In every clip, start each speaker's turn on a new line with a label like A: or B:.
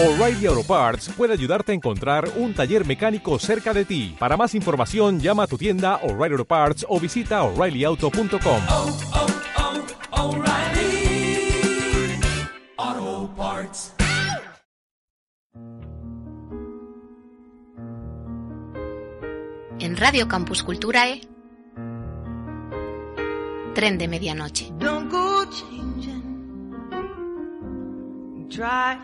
A: O'Reilly Auto Parts puede ayudarte a encontrar un taller mecánico cerca de ti. Para más información, llama a tu tienda O'Reilly Auto Parts o visita oreillyauto.com.
B: oh, oh, Parts.
C: En Radio Campus Culturae, Tren de Medianoche.
D: Don't go changing. Try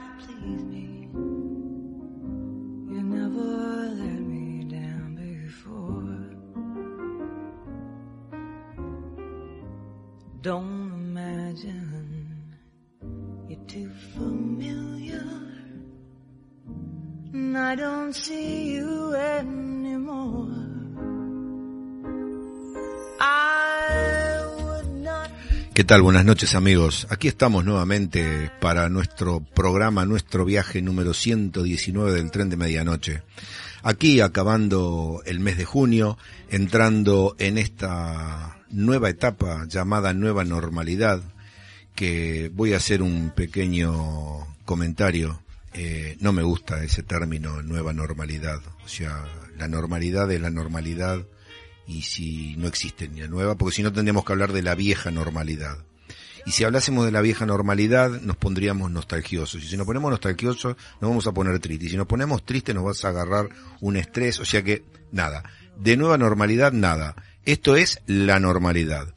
E: ¿Qué tal? Buenas noches amigos. Aquí estamos nuevamente para nuestro programa, nuestro viaje número 119 del tren de medianoche. Aquí acabando el mes de junio, entrando en esta nueva etapa llamada nueva normalidad, que voy a hacer un pequeño comentario. Eh, no me gusta ese término nueva normalidad. O sea, la normalidad es la normalidad y si no existe ni la nueva, porque si no tendríamos que hablar de la vieja normalidad. Y si hablásemos de la vieja normalidad, nos pondríamos nostalgiosos. Y si nos ponemos nostalgiosos, nos vamos a poner tristes. Y si nos ponemos tristes, nos vas a agarrar un estrés. O sea que, nada. De nueva normalidad, nada. Esto es la normalidad.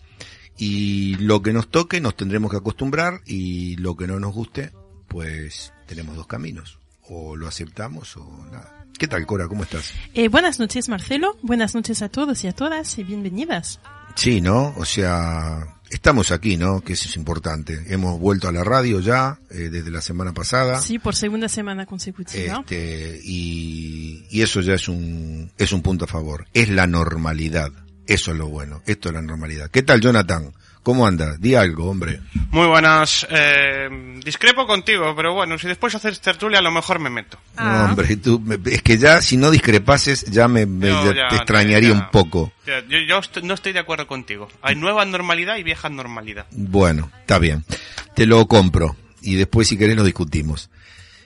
E: Y lo que nos toque, nos tendremos que acostumbrar. Y lo que no nos guste, pues tenemos dos caminos. O lo aceptamos o nada. ¿Qué tal, Cora? ¿Cómo estás?
F: Eh, buenas noches, Marcelo. Buenas noches a todos y a todas y bienvenidas.
E: Sí, ¿no? O sea, estamos aquí, ¿no? Que eso es importante. Hemos vuelto a la radio ya eh, desde la semana pasada.
F: Sí, por segunda semana consecutiva.
E: Este, y, y eso ya es un, es un punto a favor. Es la normalidad. Eso es lo bueno. Esto es la normalidad. ¿Qué tal, Jonathan? ¿Cómo andas? Di algo, hombre.
G: Muy buenas. Eh, discrepo contigo, pero bueno, si después haces tertulia a lo mejor me meto.
F: Ah.
E: No, hombre, tú, es que ya, si no discrepases, ya me, me-
G: No,
E: ya
G: ya,
E: te extrañaría
G: ya.
E: un poco.
G: Yo, yo est- no estoy de acuerdo contigo. Hay nueva normalidad y vieja normalidad.
E: Bueno, está bien. Te lo compro. Y después, si querés, lo discutimos.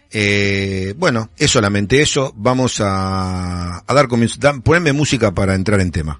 E: Eh, bueno, es solamente eso. Vamos a, a dar comienzo. Da- Poneme música para entrar en tema.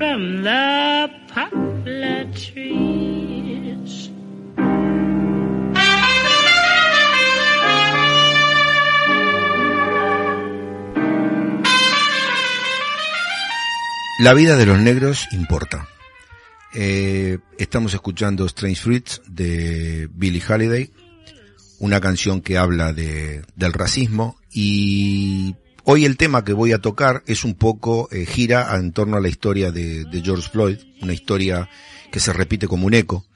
D: from the poplar trees.
E: La vida de los negros importa. Eh, estamos escuchando Strange Fruits de Billie Holiday, una canción que habla de, del racismo y hoy el tema que voy a tocar es un poco, eh, gira en torno a la historia de, de George Floyd, una historia que se repite como un eco.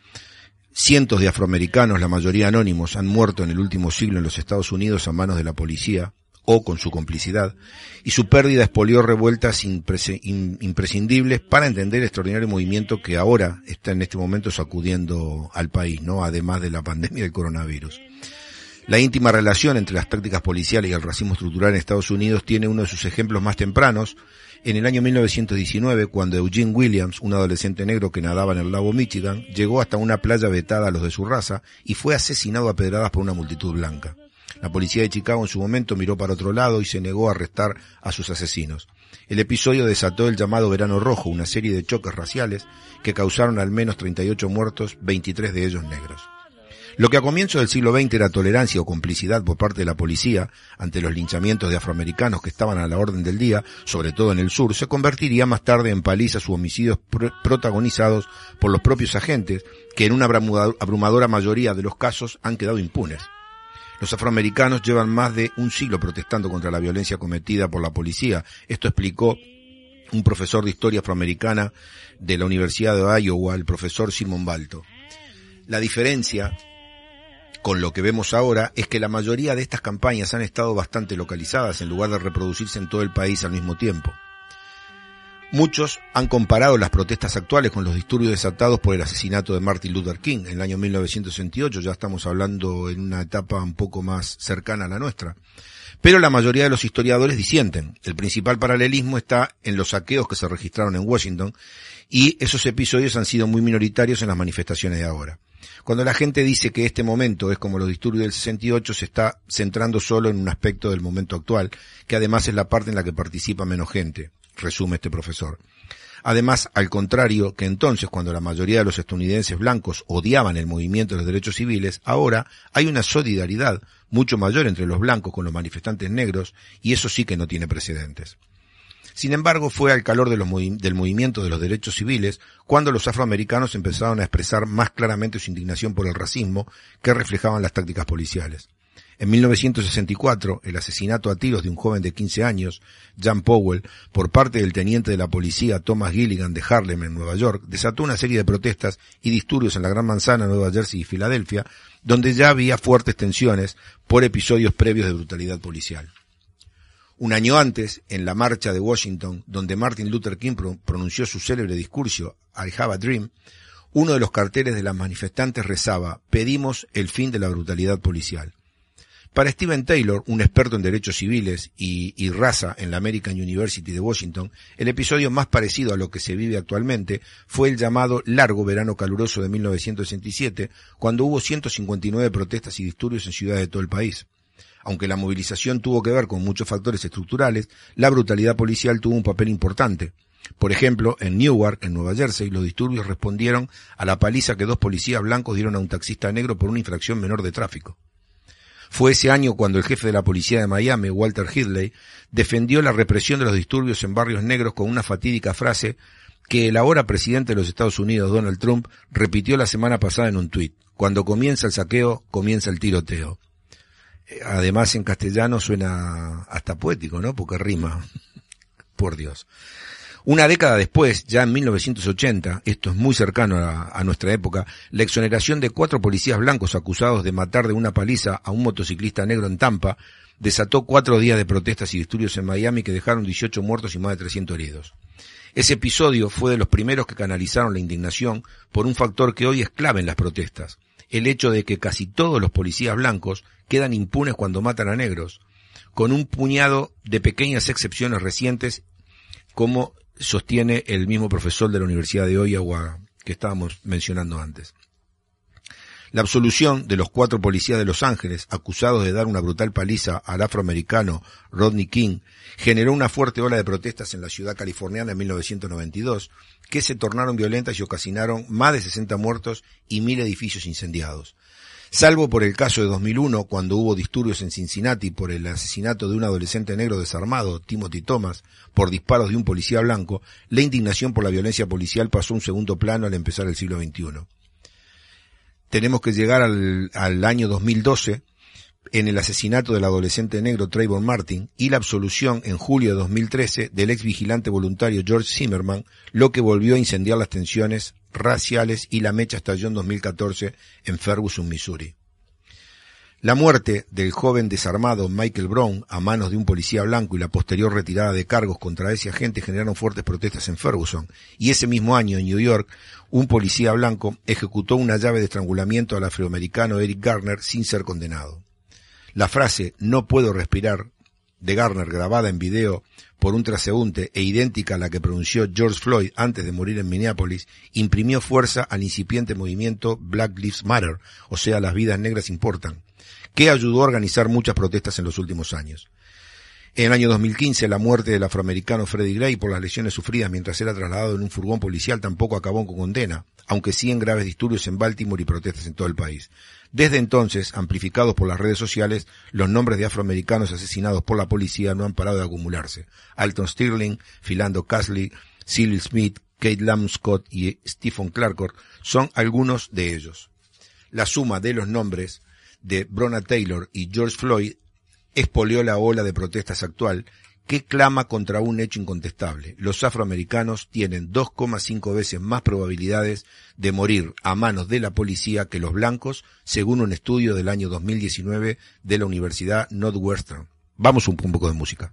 E: Cientos de afroamericanos, la mayoría anónimos, han muerto en el último siglo en los Estados Unidos a manos de la policía o con su complicidad, y su pérdida expolió revueltas imprescindibles para entender el extraordinario movimiento que ahora está en este momento sacudiendo al país, ¿no? Además de la pandemia del coronavirus. La íntima relación entre las tácticas policiales y el racismo estructural en Estados Unidos tiene uno de sus ejemplos más tempranos, en el año 1919, cuando Eugene Williams, un adolescente negro que nadaba en el lago Michigan, llegó hasta una playa vetada a los de su raza y fue asesinado a pedradas por una multitud blanca. La policía de Chicago en su momento miró para otro lado y se negó a arrestar a sus asesinos. El episodio desató el llamado Verano Rojo, una serie de choques raciales que causaron al menos 38 muertos, 23 de ellos negros. Lo que a comienzos del siglo XX era tolerancia o complicidad por parte de la policía ante los linchamientos de afroamericanos que estaban a la orden del día, sobre todo en el sur, se convertiría más tarde en palizas u homicidios pr protagonizados por los propios agentes, que en una abrumadora mayoría de los casos han quedado impunes. Los afroamericanos llevan más de un siglo protestando contra la violencia cometida por la policía. Esto explicó un profesor de historia afroamericana de la Universidad de Iowa, el profesor Simon Balto. La diferencia con lo que vemos ahora es que la mayoría de estas campañas han estado bastante localizadas en lugar de reproducirse en todo el país al mismo tiempo. Muchos han comparado las protestas actuales con los disturbios desatados por el asesinato de Martin Luther King en el año 1968, ya estamos hablando en una etapa un poco más cercana a la nuestra. Pero la mayoría de los historiadores disienten. El principal paralelismo está en los saqueos que se registraron en Washington y esos episodios han sido muy minoritarios en las manifestaciones de ahora. Cuando la gente dice que este momento es como los disturbios del 68, se está centrando solo en un aspecto del momento actual, que además es la parte en la que participa menos gente, resume este profesor. Además, al contrario que entonces cuando la mayoría de los estadounidenses blancos odiaban el movimiento de los derechos civiles, ahora hay una solidaridad mucho mayor entre los blancos con los manifestantes negros y eso sí que no tiene precedentes. Sin embargo, fue al calor del movimiento de los derechos civiles cuando los afroamericanos empezaron a expresar más claramente su indignación por el racismo que reflejaban las tácticas policiales. En 1964, el asesinato a tiros de un joven de 15 años, Jan Powell, por parte del teniente de la policía Thomas Gilligan de Harlem en Nueva York, desató una serie de protestas y disturbios en la Gran Manzana, Nueva Jersey y Filadelfia, donde ya había fuertes tensiones por episodios previos de brutalidad policial. Un año antes, en la marcha de Washington, donde Martin Luther King pronunció su célebre discurso I Have a Dream, uno de los carteles de las manifestantes rezaba Pedimos el fin de la brutalidad policial. Para Steven Taylor, un experto en derechos civiles y, y, raza en la American University de Washington, el episodio más parecido a lo que se vive actualmente fue el llamado largo verano caluroso de 1967, cuando hubo 159 protestas y disturbios en ciudades de todo el país. Aunque la movilización tuvo que ver con muchos factores estructurales, la brutalidad policial tuvo un papel importante. Por ejemplo, en Newark, en Nueva Jersey, los disturbios respondieron a la paliza que dos policías blancos dieron a un taxista negro por una infracción menor de tráfico. Fue ese año cuando el jefe de la policía de Miami, Walter Hidley, defendió la represión de los disturbios en barrios negros con una fatídica frase que el ahora presidente de los Estados Unidos, Donald Trump, repitió la semana pasada en un tuit. Cuando comienza el saqueo, comienza el tiroteo además en castellano suena hasta poético, ¿no? Porque rima. Por Dios. Una década después, ya en 1980, esto es muy cercano a, nuestra época, la exoneración de cuatro policías blancos acusados de matar de una paliza a un motociclista negro en Tampa desató cuatro días de protestas y disturbios en Miami que dejaron 18 muertos y más de 300 heridos. Ese episodio fue de los primeros que canalizaron la indignación por un factor que hoy es clave en las protestas, el hecho de que casi todos los policías blancos quedan impunes cuando matan a negros, con un puñado de pequeñas excepciones recientes, como sostiene el mismo profesor de la Universidad de Iowa que estábamos mencionando antes. La absolución de los cuatro policías de Los Ángeles acusados de dar una brutal paliza al afroamericano Rodney King generó una fuerte ola de protestas en la ciudad californiana en 1992 que se tornaron violentas y ocasionaron más de 60 muertos y mil edificios incendiados. Salvo por el caso de 2001, cuando hubo disturbios en Cincinnati por el asesinato de un adolescente negro desarmado, Timothy Thomas, por disparos de un policía blanco, la indignación por la violencia policial pasó a un segundo plano al empezar el siglo XXI tenemos que llegar al, año 2012 en el asesinato del adolescente negro Trayvon Martin y la absolución en julio de 2013 del ex vigilante voluntario George Zimmerman, lo que volvió a incendiar las tensiones raciales y la mecha estalló en 2014 en Ferguson, Missouri. La muerte del joven desarmado Michael Brown a manos de un policía blanco y la posterior retirada de cargos contra ese agente generaron fuertes protestas en Ferguson. Y ese mismo año en New York, un policía blanco ejecutó una llave de estrangulamiento al afroamericano Eric Garner sin ser condenado. La frase no puedo respirar de Garner grabada en video por un transeúnte e idéntica a la que pronunció George Floyd antes de morir en Minneapolis, imprimió fuerza al incipiente movimiento Black Lives Matter, o sea, las vidas negras importan que ayudó a organizar muchas protestas en los últimos años. En el año 2015, la muerte del afroamericano Freddie Gray por las lesiones sufridas mientras era trasladado en un furgón policial tampoco acabó con condena, aunque sí en graves disturbios en Baltimore y protestas en todo el país. Desde entonces, amplificados por las redes sociales, los nombres de afroamericanos asesinados por la policía no han parado de acumularse. Alton Stirling, Philando Casley, Cyril Smith, Kate Lam Scott y Stephen Clarkor son algunos de ellos. La suma de los nombres de Brona Taylor y George Floyd expolió la ola de protestas actual que clama contra un hecho incontestable. Los afroamericanos tienen 2,5 veces más probabilidades de morir a manos de la policía que los blancos, según un estudio del año 2019 de la Universidad Northwestern. Vamos un, un poco de música.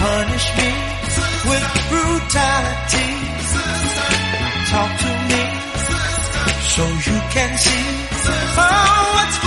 D: Punish me with brutality. Talk to me so you can see oh, what's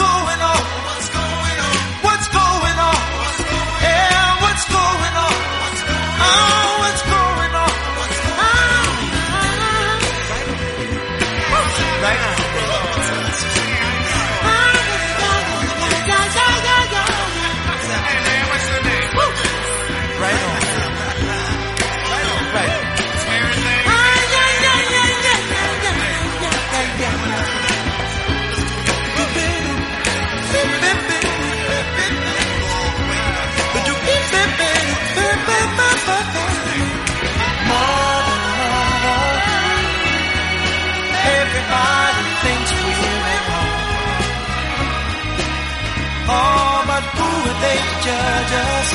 D: judge us?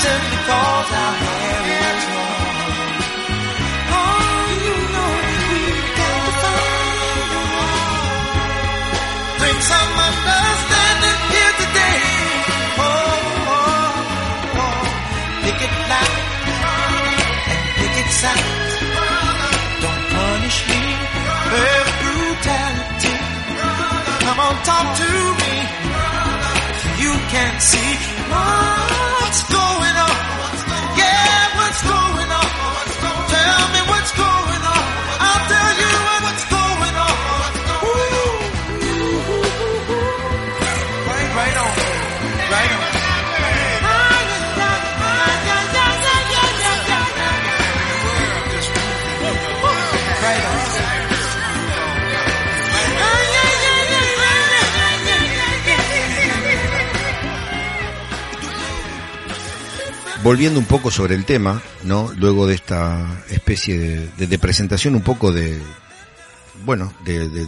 D: Simply cause our hair is long. Oh, you know we've got to find a. Bring some understanding here today. Oh, oh, oh. Pick it loud and pick it sound. Don't punish me with brutality. Come on, talk to me. You can see. What's going
E: Volviendo un poco sobre el tema, ¿no? Luego de esta especie de, presentación un poco de, bueno, de, de-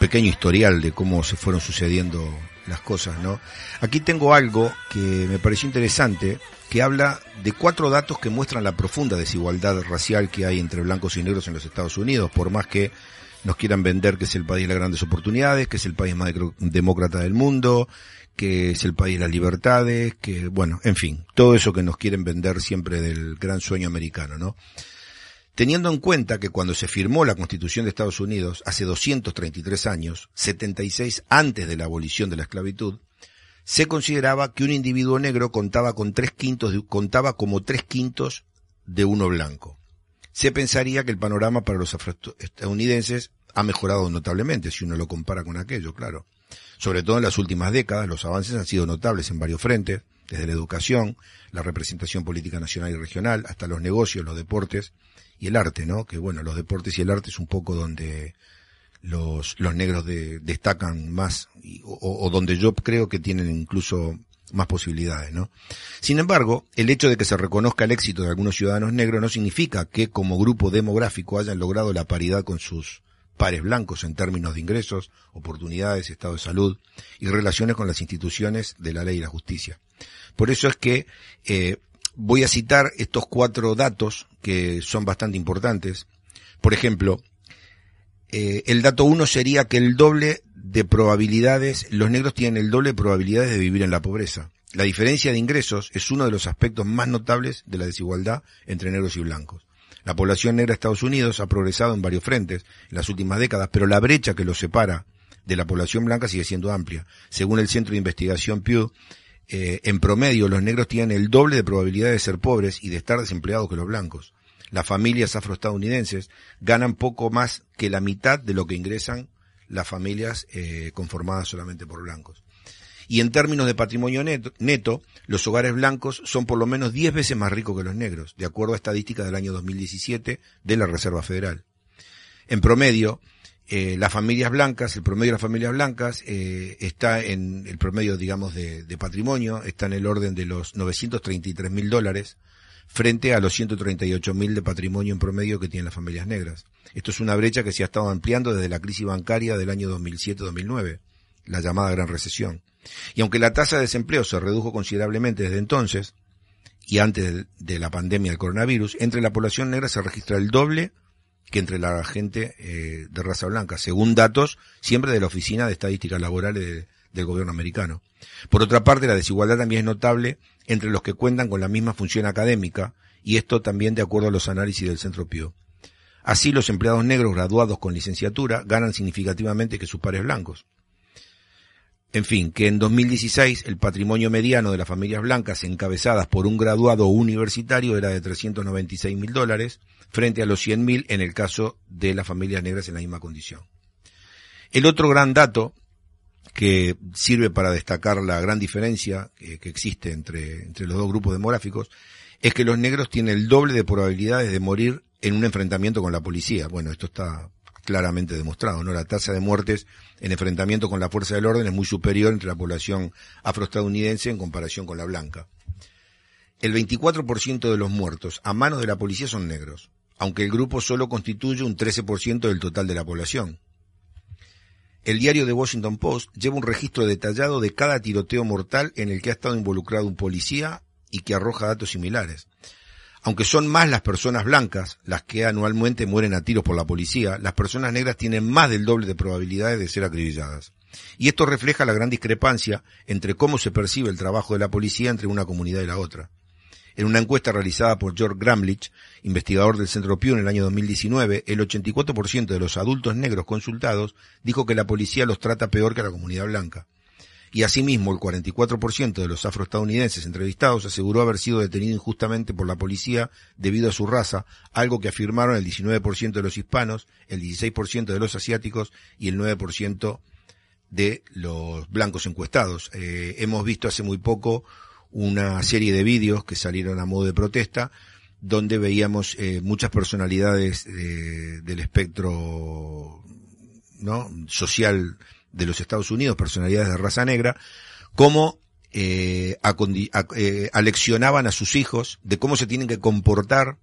E: pequeño historial de cómo se fueron sucediendo las cosas, ¿no? Aquí tengo algo que me pareció interesante, que habla de cuatro datos que muestran la profunda desigualdad racial que hay entre blancos y negros en los Estados Unidos, por más que nos quieran vender que es el país de las grandes oportunidades, que es el país más demócrata del mundo, que es el país de las libertades, que, bueno, en fin, todo eso que nos quieren vender siempre del gran sueño americano, ¿no? Teniendo en cuenta que cuando se firmó la Constitución de Estados Unidos, hace 233 años, 76 antes de la abolición de la esclavitud, se consideraba que un individuo negro contaba con tres quintos de- contaba como tres quintos de uno blanco. Se pensaría que el panorama para los afroestadounidenses ha mejorado notablemente si uno lo compara con aquello, claro. Sobre todo en las últimas décadas, los avances han sido notables en varios frentes, desde la educación, la representación política nacional y regional, hasta los negocios, los deportes y el arte, ¿no? Que bueno, los deportes y el arte es un poco donde los, los negros de- destacan más o, o donde yo creo que tienen incluso más posibilidades, ¿no? Sin embargo, el hecho de que se reconozca el éxito de algunos ciudadanos negros no significa que como grupo demográfico hayan logrado la paridad con sus pares blancos en términos de ingresos, oportunidades, estado de salud y relaciones con las instituciones de la ley y la justicia. Por eso es que eh, voy a citar estos cuatro datos que son bastante importantes. Por ejemplo, eh, el dato uno sería que el doble de probabilidades, los negros tienen el doble de probabilidades de vivir en la pobreza. La diferencia de ingresos es uno de los aspectos más notables de la desigualdad entre negros y blancos. La población negra de Estados Unidos ha progresado en varios frentes en las últimas décadas, pero la brecha que los separa de la población blanca sigue siendo amplia. Según el Centro de Investigación Pew, eh, en promedio los negros tienen el doble de probabilidad de ser pobres y de estar desempleados que los blancos. Las familias afroestadounidenses ganan poco más que la mitad de lo que ingresan las familias eh, conformadas solamente por blancos. Y en términos de patrimonio neto, los hogares blancos son por lo menos 10 veces más ricos que los negros, de acuerdo a estadísticas del año 2017 de la Reserva Federal. En promedio, eh, las familias blancas, el promedio de las familias blancas eh, está en el promedio, digamos, de, de patrimonio, está en el orden de los 933 mil dólares frente a los 138 mil de patrimonio en promedio que tienen las familias negras. Esto es una brecha que se ha estado ampliando desde la crisis bancaria del año 2007-2009, la llamada gran recesión. Y aunque la tasa de desempleo se redujo considerablemente desde entonces, y antes de la pandemia del coronavirus, entre la población negra se registra el doble que entre la gente eh, de raza blanca, según datos siempre de la Oficina de Estadísticas Laborales de- del gobierno americano. Por otra parte, la desigualdad también es notable entre los que cuentan con la misma función académica, y esto también de acuerdo a los análisis del Centro Pío. Así, los empleados negros graduados con licenciatura ganan significativamente que sus pares blancos. En fin, que en 2016 el patrimonio mediano de las familias blancas encabezadas por un graduado universitario era de 396 mil dólares frente a los 100 mil en el caso de las familias negras en la misma condición. El otro gran dato que sirve para destacar la gran diferencia que, que existe entre, entre los dos grupos demográficos es que los negros tienen el doble de probabilidades de morir en un enfrentamiento con la policía. Bueno, esto está claramente demostrado, ¿no? La tasa de muertes en enfrentamiento con la fuerza del orden es muy superior entre la población afroestadounidense en comparación con la blanca. El 24% de los muertos a manos de la policía son negros, aunque el grupo solo constituye un 13% del total de la población. El diario The Washington Post lleva un registro detallado de cada tiroteo mortal en el que ha estado involucrado un policía y que arroja datos similares. Aunque son más las personas blancas las que anualmente mueren a tiros por la policía, las personas negras tienen más del doble de probabilidades de ser acribilladas. Y esto refleja la gran discrepancia entre cómo se percibe el trabajo de la policía entre una comunidad y la otra. En una encuesta realizada por George Gramlich, investigador del Centro Pew en el año 2019, el 84% de los adultos negros consultados dijo que la policía los trata peor que la comunidad blanca. Y asimismo, el 44% de los afroestadounidenses entrevistados aseguró haber sido detenido injustamente por la policía debido a su raza, algo que afirmaron el 19% de los hispanos, el 16% de los asiáticos y el 9% de los blancos encuestados. Eh, hemos visto hace muy poco una serie de vídeos que salieron a modo de protesta donde veíamos eh, muchas personalidades eh, del espectro ¿no? social de los Estados Unidos, personalidades de raza negra, cómo eh, a- eh, aleccionaban a sus hijos de cómo se tienen que comportar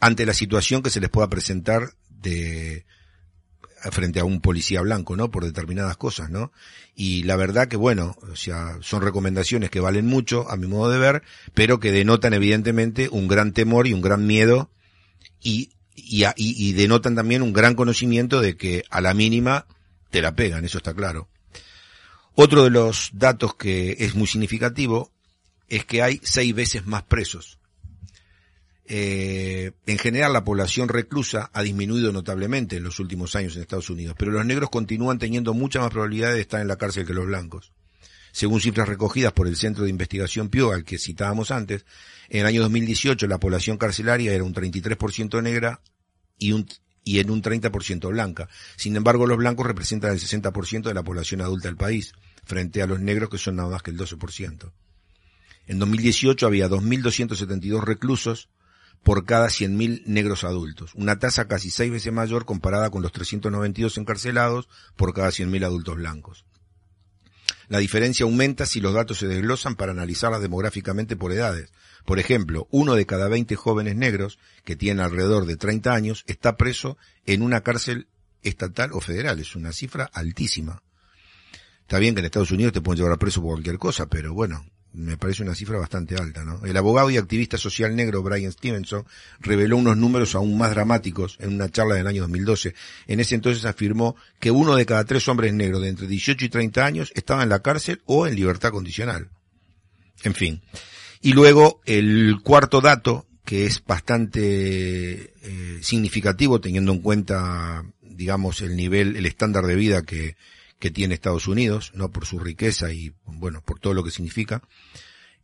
E: ante la situación que se les pueda presentar de frente a un policía blanco, ¿no? Por determinadas cosas, ¿no? Y la verdad que bueno, o sea, son recomendaciones que valen mucho a mi modo de ver, pero que denotan evidentemente un gran temor y un gran miedo y, y- y denotan también un gran conocimiento de que a la mínima te la pegan, eso está claro. Otro de los datos que es muy significativo es que hay seis veces más presos. Eh, en general la población reclusa ha disminuido notablemente en los últimos años en Estados Unidos, pero los negros continúan teniendo mucha más probabilidad de estar en la cárcel que los blancos. Según cifras recogidas por el Centro de Investigación Pew, al que citábamos antes, en el año 2018 la población carcelaria era un 33% negra y un, y en un 30% blanca. Sin embargo, los blancos representan el 60% de la población adulta del país, frente a los negros que son nada más que el 12%. En 2018 había 2.272 reclusos por cada 100.000 negros adultos, una tasa casi seis veces mayor comparada con los 392 encarcelados por cada 100.000 adultos blancos. La diferencia aumenta si los datos se desglosan para analizarlas demográficamente por edades. Por ejemplo, uno de cada 20 jóvenes negros, que tienen alrededor de 30 años, está preso en una cárcel estatal o federal. Es una cifra altísima. Está bien que en Estados Unidos te pueden llevar a preso por cualquier cosa, pero bueno, me parece una cifra bastante alta, ¿no? El abogado y activista social negro Brian Stevenson reveló unos números aún más dramáticos en una charla del año 2012. En ese entonces afirmó que uno de cada tres hombres negros de entre 18 y 30 años estaba en la cárcel o en libertad condicional. En fin. Y luego el cuarto dato, que es bastante eh, significativo teniendo en cuenta, digamos, el nivel, el estándar de vida que, que tiene Estados Unidos, no por su riqueza y, bueno, por todo lo que significa,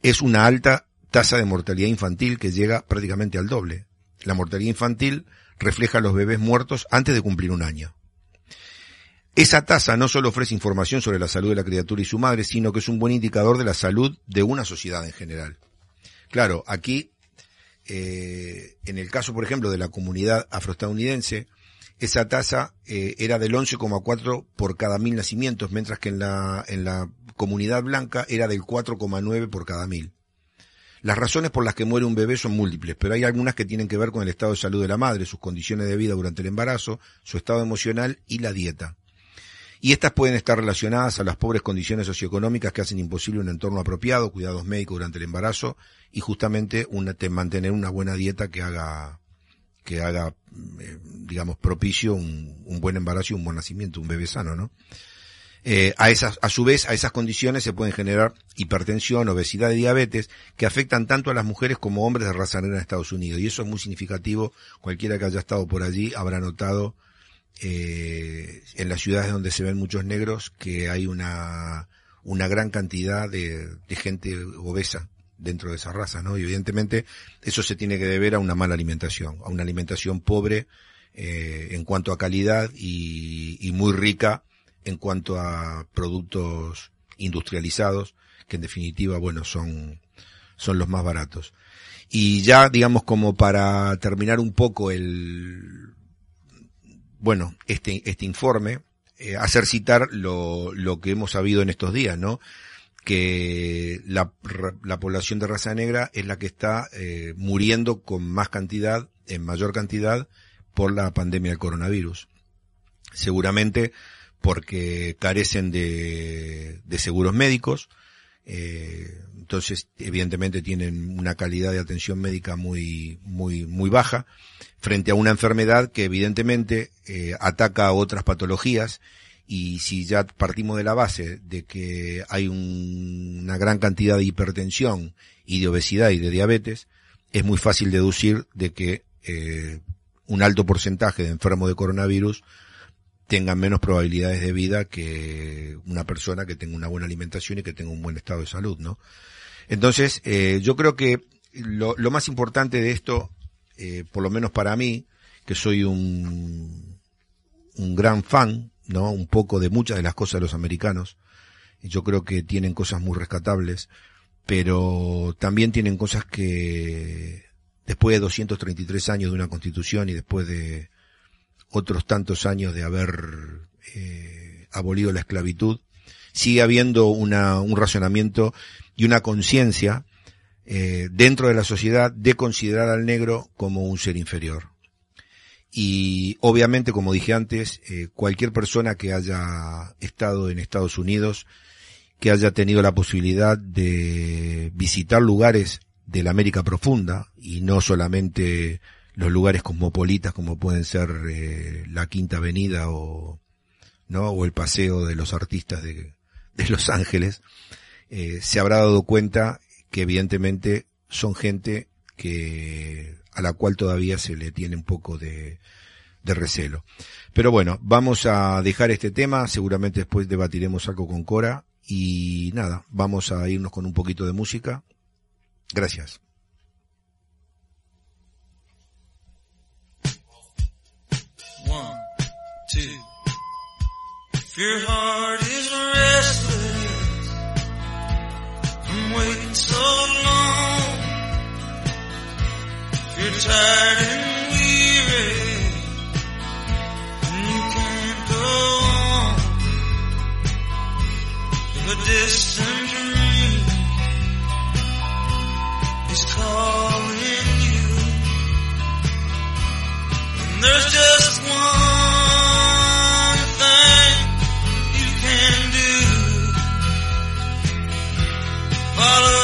E: es una alta tasa de mortalidad infantil que llega prácticamente al doble. La mortalidad infantil refleja los bebés muertos antes de cumplir un año. Esa tasa no solo ofrece información sobre la salud de la criatura y su madre, sino que es un buen indicador de la salud de una sociedad en general. Claro, aquí, eh, en el caso, por ejemplo, de la comunidad afroestadounidense, esa tasa eh, era del 11,4 por cada mil nacimientos, mientras que en la, en la comunidad blanca era del 4,9 por cada mil. Las razones por las que muere un bebé son múltiples, pero hay algunas que tienen que ver con el estado de salud de la madre, sus condiciones de vida durante el embarazo, su estado emocional y la dieta. Y estas pueden estar relacionadas a las pobres condiciones socioeconómicas que hacen imposible un entorno apropiado, cuidados médicos durante el embarazo y justamente mantener una buena dieta que haga que haga, eh, digamos, propicio un, un, buen embarazo y un buen nacimiento, un bebé sano, ¿no? Eh, a esas, a su vez, a esas condiciones se pueden generar hipertensión, obesidad y diabetes que afectan tanto a las mujeres como hombres de raza negra en Estados Unidos. Y eso es muy significativo. Cualquiera que haya estado por allí habrá notado eh, en las ciudades donde se ven muchos negros que hay una, una gran cantidad de, gente obesa dentro de esa raza, ¿no? Y evidentemente eso se tiene que deber a una mala alimentación, a una alimentación pobre eh, en cuanto a calidad y, y, muy rica en cuanto a productos industrializados, que en definitiva, bueno, son, son los más baratos. Y ya, digamos, como para terminar un poco el, bueno, este, este informe, eh, hacer citar lo, lo que hemos sabido en estos días, ¿no? que la, la, población de raza negra es la que está eh, muriendo con más cantidad, en mayor cantidad, por la pandemia del coronavirus. Seguramente porque carecen de, de seguros médicos, eh, entonces evidentemente tienen una calidad de atención médica muy, muy, muy baja, frente a una enfermedad que evidentemente eh, ataca a otras patologías. Y si ya partimos de la base de que hay un, una gran cantidad de hipertensión y de obesidad y de diabetes, es muy fácil deducir de que eh, un alto porcentaje de enfermos de coronavirus tengan menos probabilidades de vida que una persona que tenga una buena alimentación y que tenga un buen estado de salud, ¿no? Entonces, eh, yo creo que lo, lo, más importante de esto, eh, por lo menos para mí, que soy un, un gran fan ¿no? Un poco de muchas de las cosas de los americanos. Yo creo que tienen cosas muy rescatables, pero también tienen cosas que después de 233 años de una constitución y después de otros tantos años de haber eh, abolido la esclavitud, sigue habiendo una, un razonamiento y una conciencia eh, dentro de la sociedad de considerar al negro como un ser inferior. Y obviamente, como dije antes, eh, cualquier persona que haya estado en Estados Unidos, que haya tenido la posibilidad de visitar lugares de la América profunda y no solamente los lugares cosmopolitas como pueden ser eh, la Quinta Avenida o no o el paseo de los artistas de, de Los Ángeles, eh, se habrá dado cuenta que evidentemente son gente que a la cual todavía se le tiene un poco de, de recelo. Pero bueno, vamos a dejar este tema, seguramente después debatiremos algo con Cora y nada, vamos a irnos con un poquito de música. Gracias.
H: Too. If your heart is restless from waiting so long, if you're tired and weary and you can't go on, if a distant dream is calling you, and there's just one Follow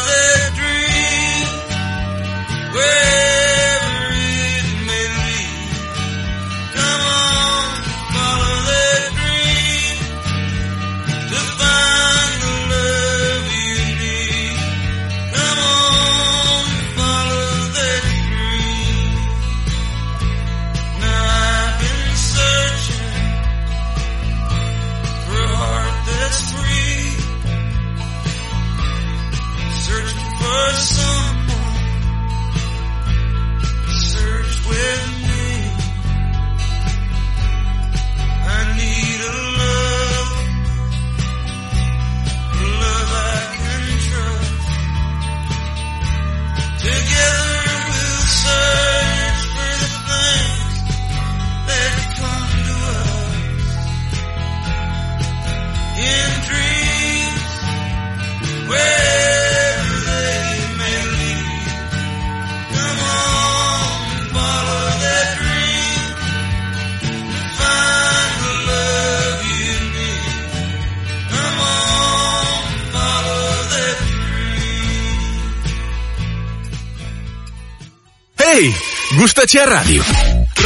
I: ¡Hey! Gustache Radio.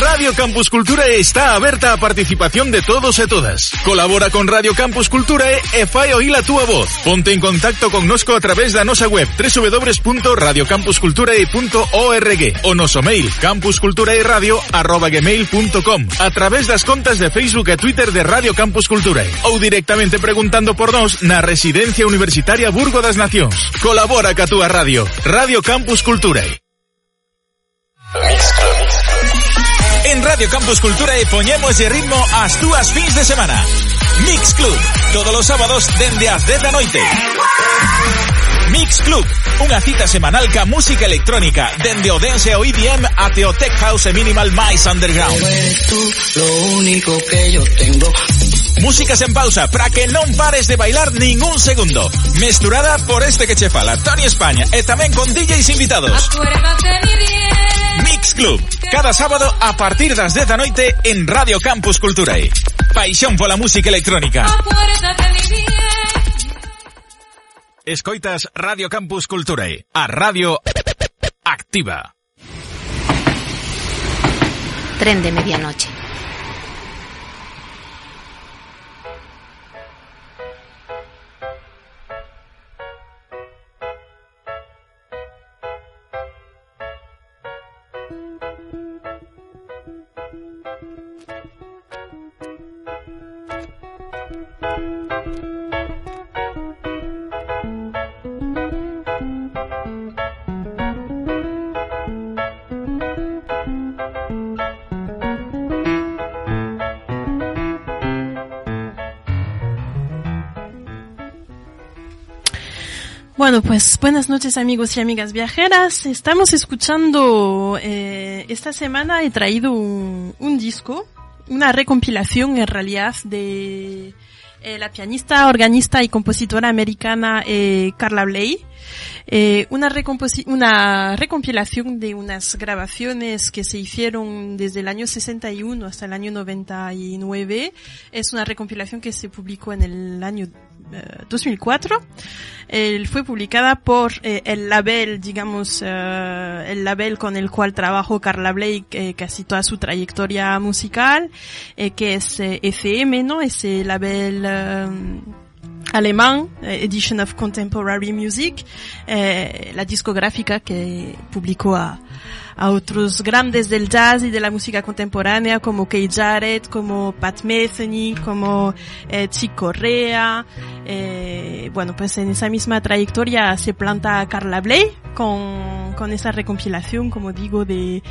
I: Radio Campus Culturae está aberta a participación de todos e todas. Colabora con Radio Campus Culturae e fai oíla túa voz. Ponte en contacto con nosco a través da nosa web www.radiocampusculturae.org o noso mail campusculturaeradio@gmail.com a través das contas de Facebook e Twitter de Radio Campus Culturae ou directamente preguntando por nós na Residencia Universitaria Burgo das Nacións. Colabora ca túa radio. Radio Campus Culturae. En Radio Campus Cultura e poñemos de ritmo as túas fins de semana. Mix Club, todos os sábados dende as 10 da noite. Mix Club, unha cita semanal ca música electrónica, dende o dance ao EDM o tech house e minimal máis underground.
J: Tú lo único que yo tengo.
I: Músicas en pausa para que non pares de bailar ningún segundo. Mesturada por este que che fala, Tony España, e tamén con DJs invitados. Mix Club, cada sábado a partir das 10 da noite en Radio Campus Culturae. Paixón pola música electrónica. Escoitas Radio Campus Culturae, a radio activa.
C: Tren de medianoche.
F: Bueno, pues buenas noches amigos y amigas viajeras. Estamos escuchando, eh, esta semana he traído un, disco, una recompilación en realidad de eh, la pianista, organista y compositora americana eh, Carla Bley. Eh, una, una recompilación de unas grabaciones que se hicieron desde el año 61 hasta el año 99. Es una recompilación que se publicó en el año eh, 2004. Eh, fue publicada por eh, el label, digamos, eh, el label con el cual trabajó Carla Blake eh, casi toda su trayectoria musical, eh, que es eh, ECM, ¿no? Ese label eh, alemán, eh, Edition of Contemporary Music, eh, la discográfica que publicó a, a otros grandes del jazz y de la música contemporánea como Kay Jarrett, como Pat Metheny, como eh, Chick Correa. Eh, bueno, pues en esa misma trayectoria se planta Carla Bley, con, con esa recompilación, como digo, de,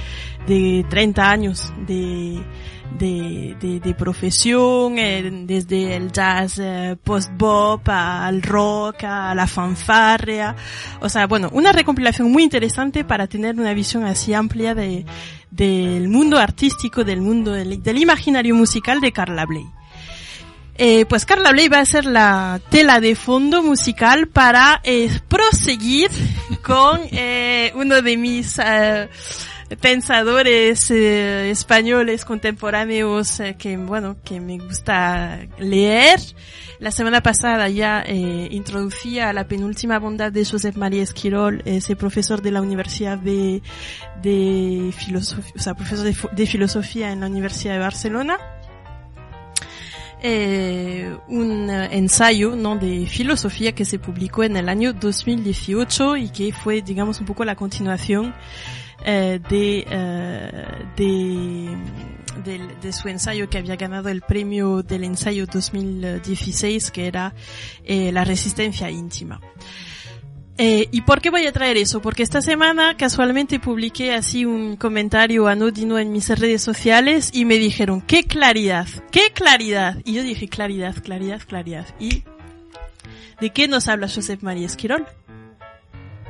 F: de 30 años de, de, de, de profesión, eh, desde el jazz eh, post-bop al rock, a la fanfarria. O sea, bueno, una recompilación muy interesante para tener una visión así amplia de, del mundo artístico, del mundo del, del imaginario musical de Carla Bley. Eh, pues Carla Bley va a ser la tela de fondo musical para eh, proseguir con eh, uno de mis eh, pensadores eh, españoles contemporáneos eh, que bueno que me gusta leer. La semana pasada ya eh, introducía la penúltima bondad de Josep María Esquirol, ese profesor de la Universidad de, de filosofía, o sea, profesor de, de filosofía en la Universidad de Barcelona eh, un ensayo ¿no? de filosofía que se publicó en el año 2018 y que fue, digamos, un poco la continuación eh, de, eh, de, del- de su ensayo que había ganado el premio del ensayo 2016, que era eh, La resistencia íntima. Eh, ¿Y por qué voy a traer eso? Porque esta semana casualmente publiqué así un comentario anodino en mis redes sociales y me dijeron, ¡qué claridad! ¡Qué claridad! Y yo dije, claridad, claridad, claridad. ¿Y de qué nos habla Josep María Esquirol?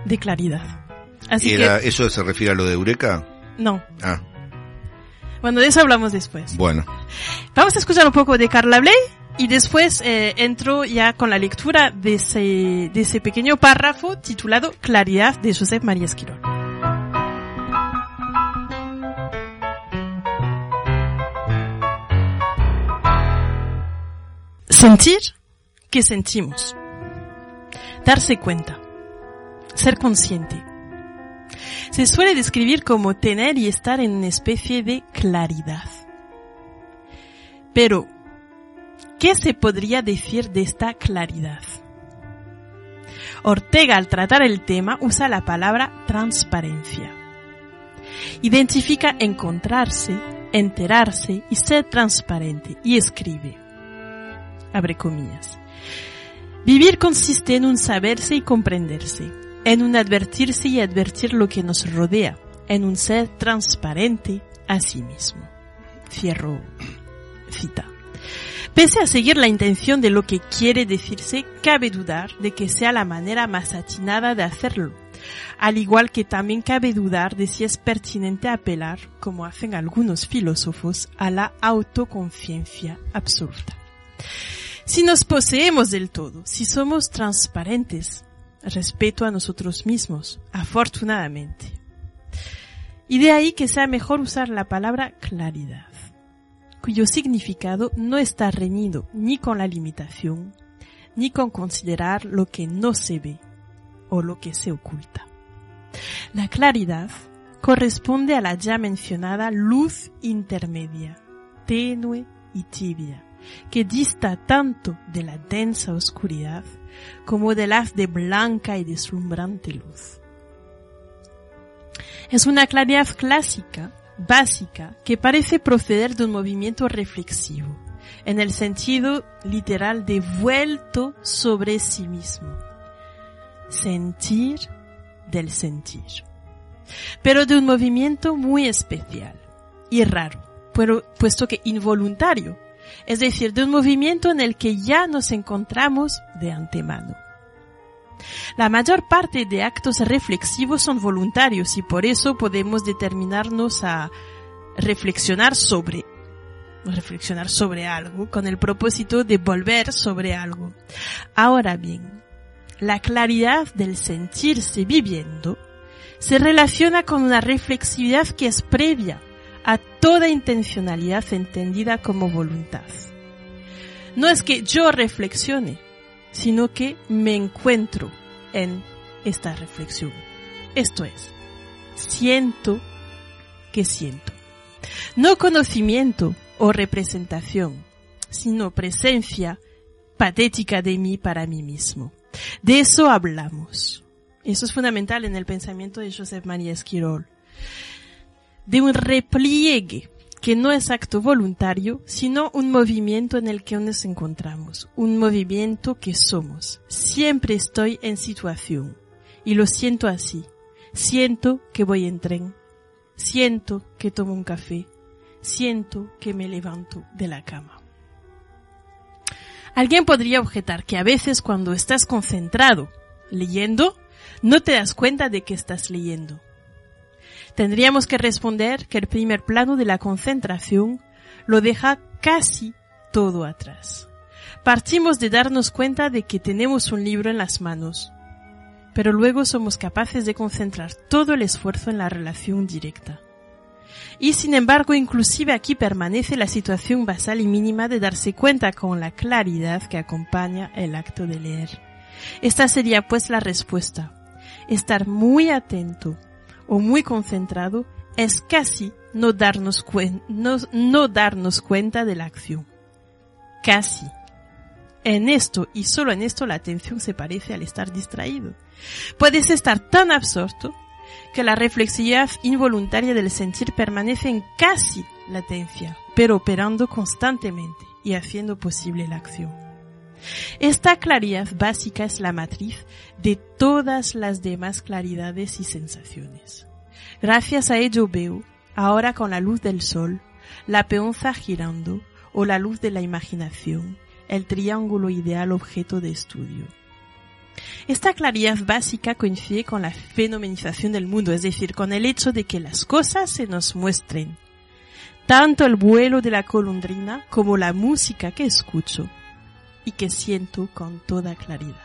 F: De claridad. Así
E: Era,
F: que,
E: ¿Eso se refiere a lo de Eureka?
F: no.
E: Ah,
F: Bueno, de eso hablamos después.
E: bueno.
F: Vamos a escuchar un poco de Carla Bley y después eh, entro ya con la lectura de ese, de ese pequeño párrafo titulado Claridad de Josep María Esquirol. Sentir que sentimos. Darse cuenta. Ser consciente. Se suele describir como tener y estar en una especie de claridad. Pero, ¿qué se podría decir de esta claridad? Ortega al tratar el tema usa la palabra transparencia. Identifica encontrarse, enterarse y ser transparente y escribe. Abre comillas. Vivir consiste en un saberse y comprenderse, en un advertirse y advertir lo que nos rodea, en un ser transparente a sí mismo. Cierro cita. Pese a seguir la intención de lo que quiere decirse, cabe dudar de que sea la manera más atinada de hacerlo, al igual que también cabe dudar de si es pertinente apelar, como hacen algunos filósofos, a la autoconciencia absoluta. Si nos poseemos del todo, si somos transparentes, respeto a nosotros mismos, afortunadamente. Y de ahí que sea mejor usar la palabra claridad cuyo significado no está reñido ni con la limitación, ni con considerar lo que no se ve o lo que se oculta. La claridad corresponde a la ya mencionada luz intermedia, tenue y tibia, que dista tanto de la densa oscuridad como del haz de blanca y deslumbrante luz. Es una claridad clásica básica que parece proceder de un movimiento reflexivo, en el sentido literal de vuelto sobre sí mismo. Sentir del sentir. Pero de un movimiento muy especial y raro, puesto que involuntario, es decir, de un movimiento en el que ya nos encontramos de antemano. La mayor parte de actos reflexivos son voluntarios y por eso podemos determinarnos a reflexionar sobre reflexionar sobre algo con el propósito de volver sobre algo. Ahora bien, la claridad del sentirse viviendo se relaciona con una reflexividad que es previa a toda intencionalidad entendida como voluntad. No es que yo reflexione, sino que me encuentro en esta reflexión. Esto es, siento que siento. No conocimiento o representación, sino presencia patética de mí para mí mismo. De eso hablamos. Eso es fundamental en el pensamiento de Josep María Esquirol. De un repliegue que no es acto voluntario, sino un movimiento en el que nos encontramos, un movimiento que somos. Siempre estoy en situación y lo siento así, Siento que voy en tren. Siento que tomo un café. Siento que me levanto de la cama. Alguien podría objetar que a veces cuando estás concentrado leyendo, no te das cuenta de que estás leyendo. Tendríamos que responder que el primer plano de la concentración lo deja casi todo atrás. Partimos de darnos cuenta de que tenemos un libro en las manos, pero luego somos capaces de concentrar todo el esfuerzo en la relación directa. Y sin embargo, inclusive aquí permanece la situación basal y mínima de darse cuenta con la claridad que acompaña el acto de leer. Esta sería pues la respuesta. Estar muy atento o muy concentrado es casi no darnos, no, no darnos cuenta de la acción. Casi. En esto y solo en esto la atención se parece al estar distraído. Puedes estar tan absorto que la reflexividad involuntaria del sentir permanece en casi latencia, pero operando constantemente y haciendo posible la acción. Esta claridad básica es la matriz de todas las demás claridades y sensaciones. Gracias a ello veo, ahora con la luz del sol, la peonza girando o la luz de la imaginación, el triángulo ideal objeto de estudio. Esta claridad básica coincide con la fenomenización del mundo, es decir, con el hecho de que las cosas se nos muestren. Tanto el vuelo de la colondrina como la música que escucho y que siento con toda claridad.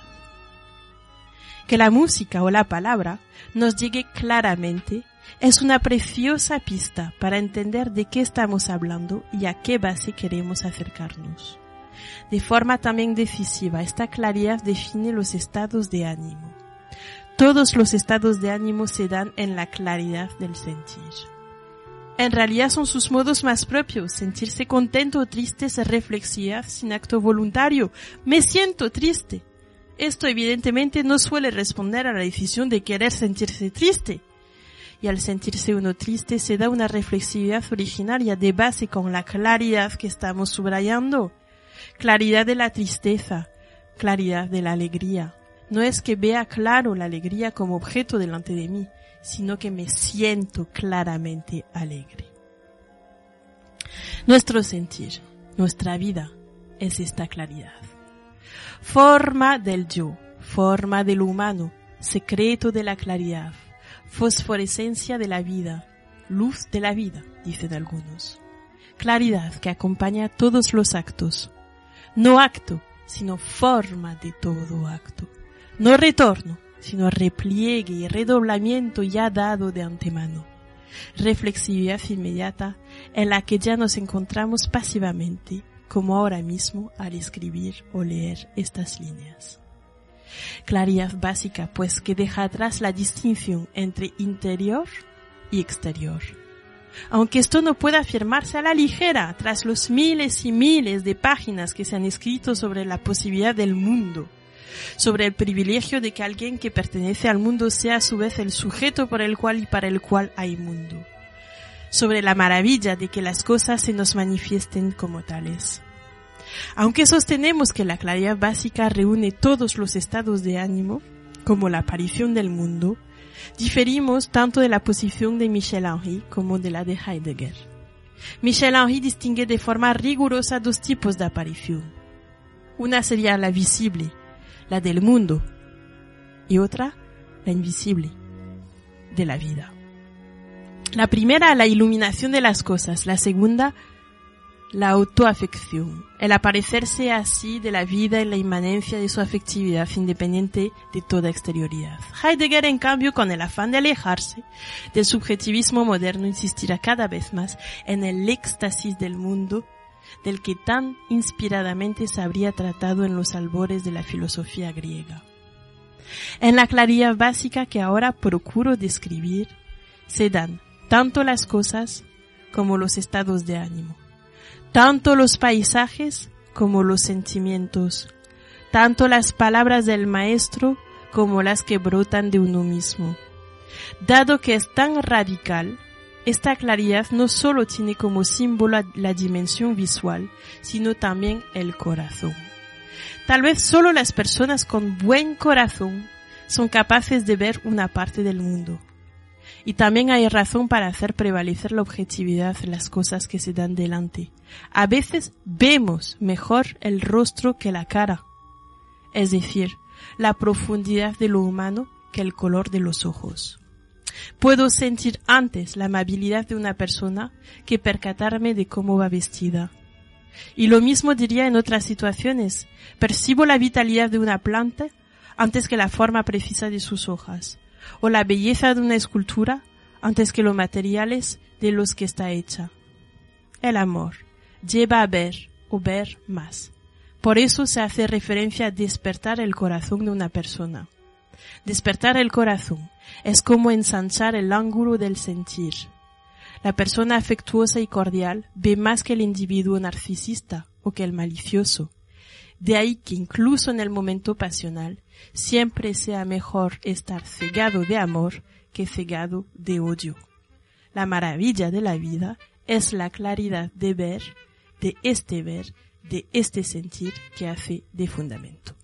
F: Que la música o la palabra nos llegue claramente es una preciosa pista para entender de qué estamos hablando y a qué base queremos acercarnos. De forma también decisiva, esta claridad define los estados de ánimo. Todos los estados de ánimo se dan en la claridad del sentir. En realidad son sus modos más propios. Sentirse contento o triste es reflexividad sin acto voluntario. Me siento triste. Esto evidentemente no suele responder a la decisión de querer sentirse triste. Y al sentirse uno triste se da una reflexividad originaria de base con la claridad que estamos subrayando. Claridad de la tristeza, claridad de la alegría. No es que vea claro la alegría como objeto delante de mí, sino que me siento claramente alegre. Nuestro sentir, nuestra vida, es esta claridad. Forma del yo, forma del humano, secreto de la claridad, fosforescencia de la vida, luz de la vida, dicen algunos. Claridad que acompaña todos los actos. No acto, sino forma de todo acto. No retorno, sino repliegue y redoblamiento ya dado de antemano. Reflexividad inmediata en la que ya nos encontramos pasivamente, como ahora mismo al escribir o leer estas líneas. Claridad básica, pues que deja atrás la distinción entre interior y exterior. Aunque esto no pueda afirmarse a la ligera tras los miles y miles de páginas que se han escrito sobre la posibilidad del mundo, sobre el privilegio de que alguien que pertenece al mundo sea a su vez el sujeto por el cual y para el cual hay mundo, sobre la maravilla de que las cosas se nos manifiesten como tales. Aunque sostenemos que la claridad básica reúne todos los estados de ánimo, como la aparición del mundo, diferimos tanto de la posición de Michel Henry como de la de Heidegger. Michel Henry distingue de forma rigurosa dos tipos de aparición. Una sería la visible, la del mundo, y otra, la invisible, de la vida. La primera, la iluminación de las cosas, la segunda, la autoafección, el aparecerse así de la vida en la inmanencia de su afectividad independiente de toda exterioridad. Heidegger, en cambio, con el afán de alejarse del subjetivismo moderno, insistirá cada vez más en el éxtasis del mundo del que tan inspiradamente se habría tratado en los albores de la filosofía griega. En la claridad básica que ahora procuro describir, se dan tanto las cosas como los estados de ánimo tanto los paisajes como los sentimientos, tanto las palabras del maestro como las que brotan de uno mismo. Dado que es tan radical, esta claridad no solo tiene como símbolo la dimensión visual, sino también el corazón. Tal vez solo las personas con buen corazón son capaces de ver una parte del mundo, Y también hay razón para hacer prevalecer la objetividad de las cosas que se dan delante. A veces vemos mejor el rostro que la cara. Es decir, la profundidad de lo humano que el color de los ojos. Puedo sentir antes la amabilidad de una persona que percatarme de cómo va vestida. Y lo mismo diría en otras situaciones. Percibo la vitalidad de una planta antes que la forma precisa de sus hojas, o la belleza de una escultura antes que los materiales de los que está hecha. El amor lleva a ver o ver más. Por eso se hace referencia a despertar el corazón de una persona. Despertar el corazón es como ensanchar el ángulo del sentir. La persona afectuosa y cordial ve más que el individuo narcisista o que el malicioso. De ahí que incluso en el momento pasional siempre sea mejor estar cegado de amor que cegado de odio. La maravilla de la vida es la claridad de ver, de este ver, de este sentir que hace de fundamento.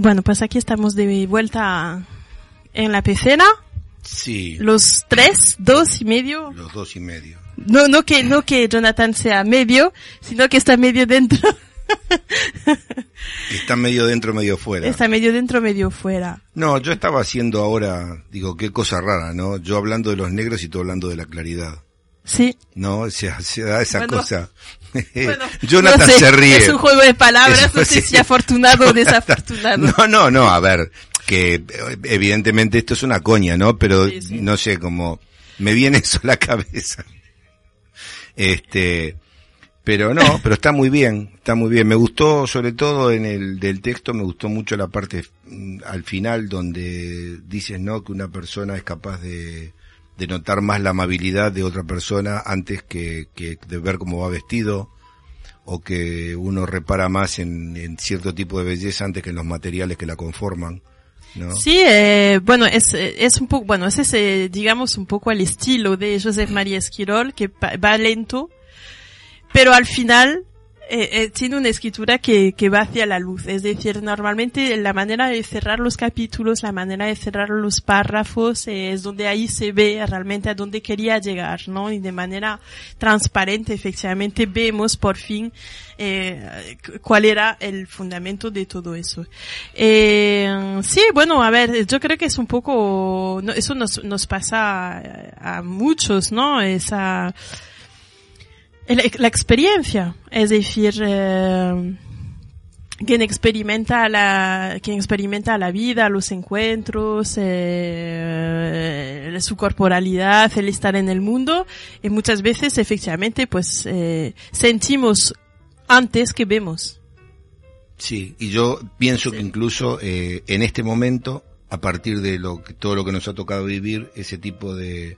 F: Bueno, pues aquí estamos de vuelta en la pecera.
E: Sí,
F: Los tres, dos y medio.
E: los dos y medio.
F: No, no que, no que Jonathan sea medio, sino que está medio dentro.
E: Está medio dentro, medio fuera.
F: está medio dentro, medio fuera.
E: No, yo estaba haciendo ahora, digo, qué cosa rara, ¿no? Yo hablando de los negros y tú hablando de la claridad.
F: Sí.
E: No, se da esa
F: Bueno,
E: cosa.
F: Bueno,
E: Jonathan
F: no sé,
E: se ríe.
F: Es un juego de palabras, no sé
E: sí.
F: si afortunado o desafortunado.
E: No, no, no, a ver, que evidentemente esto es una coña, ¿no? Pero
F: Sí, sí.
E: no sé, como me viene eso a la cabeza. Este, pero no, pero está muy bien, está muy bien. Me gustó, sobre todo en el del texto, me gustó mucho la parte mm, al final donde dices, ¿no? Que una persona es capaz de, de notar más la amabilidad de otra persona antes que, que de ver cómo va vestido o que uno repara más en, en cierto tipo de belleza antes que en los materiales que la conforman, ¿no?
F: Sí, eh, bueno, es, eh, es un poco, bueno, ese es, eh, digamos, un poco el estilo de Joseph María Esquirol, que va lento, pero al final eh, eh, tiene una escritura que, que va hacia la luz. Es decir, normalmente la manera de cerrar los capítulos, la manera de cerrar los párrafos, eh, es donde ahí se ve realmente a dónde quería llegar, ¿no? Y de manera transparente, efectivamente, vemos por fin eh, cu- cuál era el fundamento de todo eso. Eh, sí, bueno, a ver, yo creo que es un poco, no, eso nos, nos pasa a, a muchos, ¿no? Esa, la experiencia, es decir, eh, quien experimenta la, quien experimenta la vida, los encuentros, eh, su corporalidad, el estar en el mundo, y muchas veces efectivamente pues eh, sentimos antes que vemos.
E: Sí, y yo pienso que incluso eh, en este momento, a partir de lo que, todo lo que nos ha tocado vivir, ese tipo de,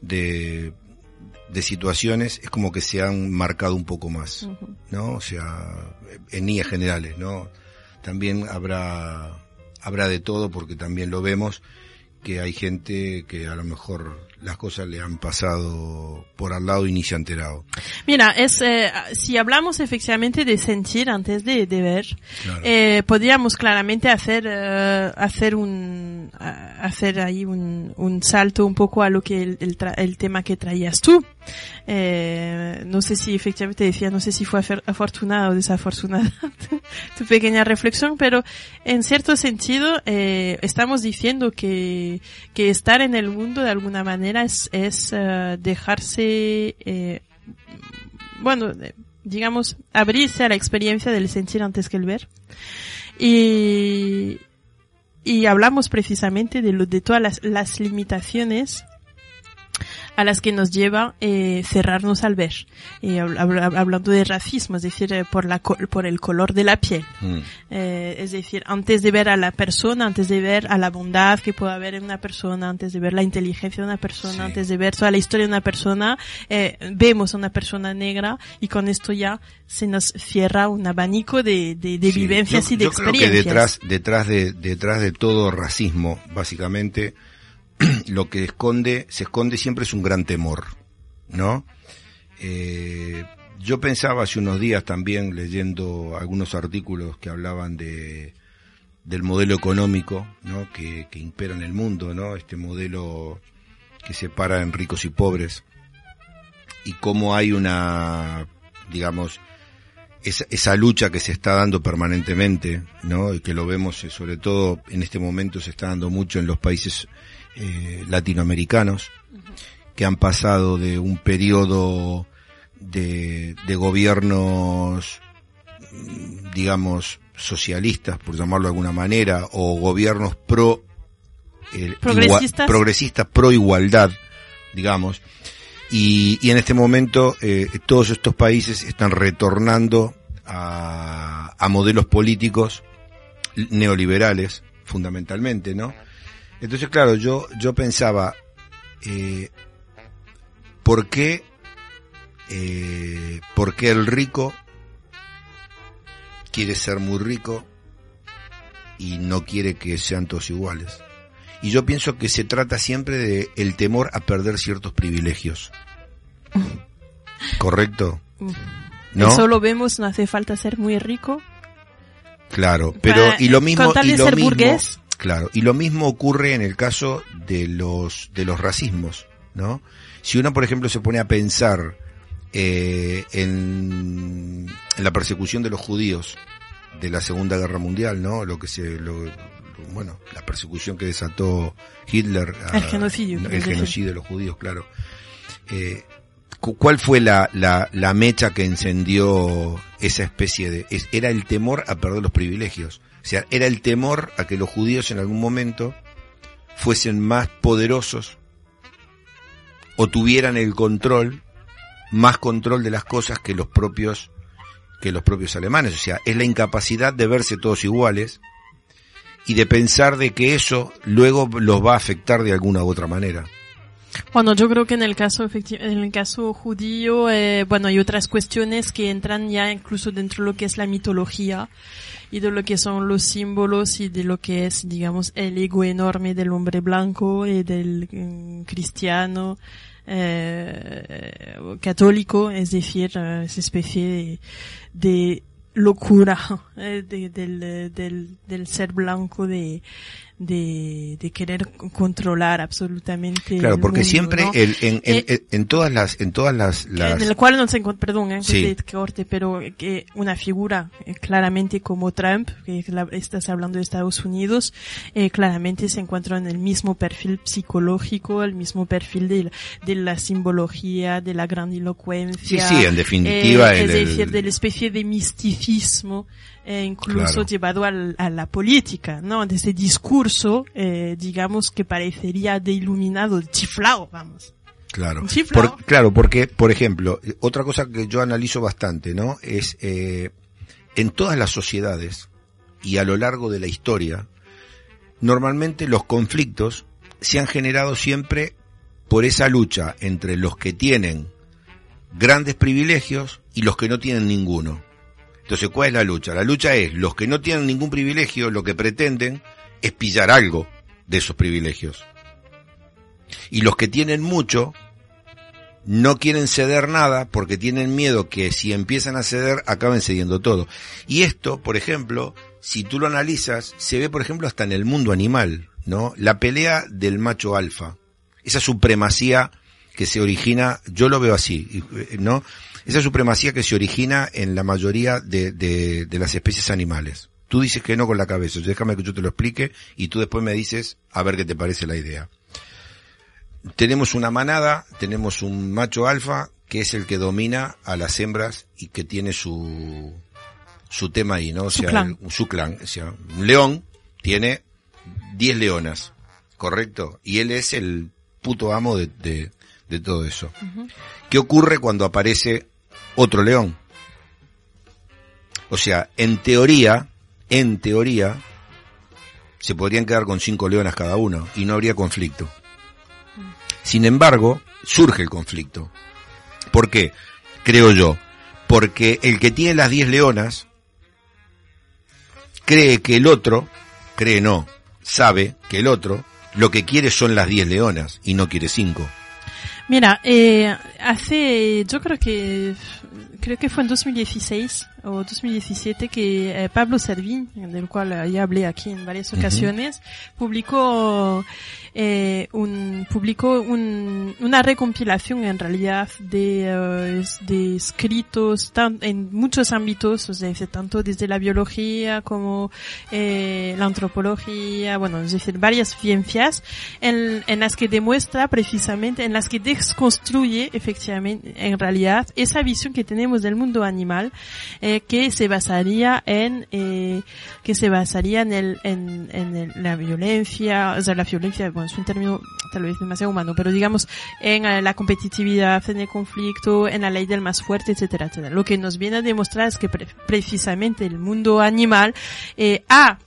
E: de, de situaciones es como que se han marcado un poco más, ¿no? O sea, en líneas generales, ¿no? También habrá, habrá de todo porque también lo vemos que hay gente que a lo mejor las cosas le han pasado por al lado y ni se ha enterado.
F: Mira, es, eh, si hablamos efectivamente de sentir antes de, de ver,
E: Claro.
F: eh, podríamos claramente hacer, eh, hacer un, a- hacer ahí un, un salto un poco a lo que el, el, tra- el tema que traías tú. Eh, no sé si efectivamente decía, no sé si fue afortunada o desafortunada tu pequeña reflexión, pero en cierto sentido eh, estamos diciendo que, que estar en el mundo de alguna manera es, es eh, dejarse, eh, bueno, digamos, abrirse a la experiencia del sentir antes que el ver. Y, y hablamos precisamente de, lo, de todas las, las limitaciones a las que nos lleva eh, cerrarnos al ver. Eh, habl- habl- hablando de racismo, es decir, eh, por, la, co- por el color de la piel.
E: Mm.
F: Eh, es decir, antes de ver a la persona, antes de ver a la bondad que puede haber en una persona, antes de ver la inteligencia de una persona,
E: Sí.
F: antes de ver toda la historia de una persona, eh, vemos a una persona negra y con esto ya se nos cierra un abanico de, de, de
E: Sí,
F: vivencias
E: yo-
F: y de
E: yo creo que
F: experiencias.
E: detrás, detrás de, detrás de todo racismo, básicamente, lo que esconde, se esconde siempre es un gran temor, ¿no? Eh, yo pensaba hace unos días también leyendo algunos artículos que hablaban de del modelo económico, ¿no? Que, que impera en el mundo, ¿no? Este modelo que separa en ricos y pobres y cómo hay una, digamos, esa, esa lucha que se está dando permanentemente, ¿no? Y que lo vemos eh, sobre todo en este momento se está dando mucho en los países eh, latinoamericanos, que han pasado de un periodo de, de gobiernos, mm, digamos, socialistas, por llamarlo de alguna manera, o gobiernos pro eh,
F: Progresistas.
E: pro igualdad, digamos, y, y en este momento eh, todos estos países están retornando a, a modelos políticos neoliberales, fundamentalmente, ¿no? Entonces, claro, yo, yo pensaba, eh, ¿por qué, eh, por qué el rico quiere ser muy rico y no quiere que sean todos iguales? Y yo pienso que se trata siempre de el temor a perder ciertos privilegios. ¿Correcto? ¿No?
F: Eso lo vemos, no hace falta ser muy rico.
E: Claro, pero y lo mismo y lo mismo,
F: burgués.
E: Claro, y lo mismo ocurre en el caso de los de los racismos, ¿no? Si uno, por ejemplo, se pone a pensar eh, en, en la persecución de los judíos de la Segunda Guerra Mundial, ¿no? Lo que se lo, lo- bueno, la persecución que desató Hitler,
F: El genocidio,
E: el genocidio de los judíos, claro. Eh, cu- ¿Cuál fue la, la, la mecha que encendió esa especie de... es- era el temor a perder los privilegios. O sea, era el temor a que los judíos en algún momento fuesen más poderosos o tuvieran el control, más control de las cosas que los propios que los propios alemanes. O sea, es la incapacidad de verse todos iguales y de pensar de que eso luego los va a afectar de alguna u otra manera.
F: Bueno, yo creo que en el caso en el caso judío, eh, bueno, hay otras cuestiones que entran ya incluso dentro de lo que es la mitología y de lo que son los símbolos y de lo que es, digamos, el ego enorme del hombre blanco y del mm, cristiano eh, católico, es decir, eh, esa especie de, locura eh, de- del, eh, del, del ser blanco de, de, de querer controlar absolutamente
E: Claro, porque
F: mundo,
E: siempre
F: ¿no?
E: el- en, en,
F: Eh,
E: en- todas las en todas las, las
F: en el cual no se encuentra, perdón, eh, que
E: Sí.
F: te corte, pero que una figura eh, claramente como Trump, que la- estás hablando de Estados Unidos, eh, claramente se encuentra en el mismo perfil psicológico, el mismo perfil de, de la simbología, de la grandilocuencia.
E: Sí, sí, en definitiva,
F: eh,
E: el-
F: es decir,
E: el-
F: de la especie de misticismo, eh, incluso
E: Claro.
F: llevado al- a la política, ¿no? De ese discurso, eh, digamos, que parecería de iluminado, chiflado, vamos.
E: Claro. Por- claro, porque, por ejemplo, otra cosa que yo analizo bastante, ¿no? Es, eh, en todas las sociedades y a lo largo de la historia, normalmente los conflictos se han generado siempre por esa lucha entre los que tienen grandes privilegios y los que no tienen ninguno. Entonces, ¿cuál es la lucha? La lucha es los que no tienen ningún privilegio, lo que pretenden es pillar algo de esos privilegios. Y los que tienen mucho no quieren ceder nada porque tienen miedo que si empiezan a ceder acaben cediendo todo. Y esto, por ejemplo, si tú lo analizas, se ve, por ejemplo, hasta en el mundo animal, ¿no? La pelea del macho alfa, esa supremacía que se origina, yo lo veo así, y, ¿no? Esa supremacía que se origina en la mayoría de, de, de las especies animales. Tú dices que no con la cabeza, déjame que yo te lo explique y tú después me dices a ver qué te parece la idea tenemos una manada, tenemos un macho alfa que es el que domina a las hembras y que tiene su su tema ahí, ¿no? O
F: Su
E: sea,
F: clan.
E: el- su clan, o sea, un león tiene 10 leonas, ¿correcto? Y él es el puto amo de, de, de todo eso. ¿Qué ocurre cuando aparece otro león? O sea, en teoría, en teoría, se podrían quedar con cinco leonas cada uno y no habría conflicto. Sin embargo, surge el conflicto. ¿Por qué? Creo yo. Porque el que tiene las diez leonas cree que el otro, cree no, sabe que el otro lo que quiere son las diez leonas y no quiere cinco.
F: Mira, eh, hace, yo creo que, creo que fue en 2016 o 2017 que eh, Pablo Servín, del cual eh, ya hablé aquí en varias ocasiones, publicó eh, un publicó un, una recompilación en realidad de, eh, de escritos tan, en muchos ámbitos, o sea, tanto desde la biología como eh, la antropología, bueno, es decir, varias ciencias en, en las que demuestra precisamente, en las que desconstruye efectivamente, en realidad, esa visión que tenemos del mundo animal, eh, que se basaría en, eh, que se basaría en el, en, en la violencia, o sea, la violencia, bueno, es un término tal vez demasiado humano, pero digamos, en eh, la competitividad, en el conflicto, en la ley del más fuerte, etcétera, etcétera. Lo que nos viene a demostrar es que pre- precisamente el mundo animal eh, ha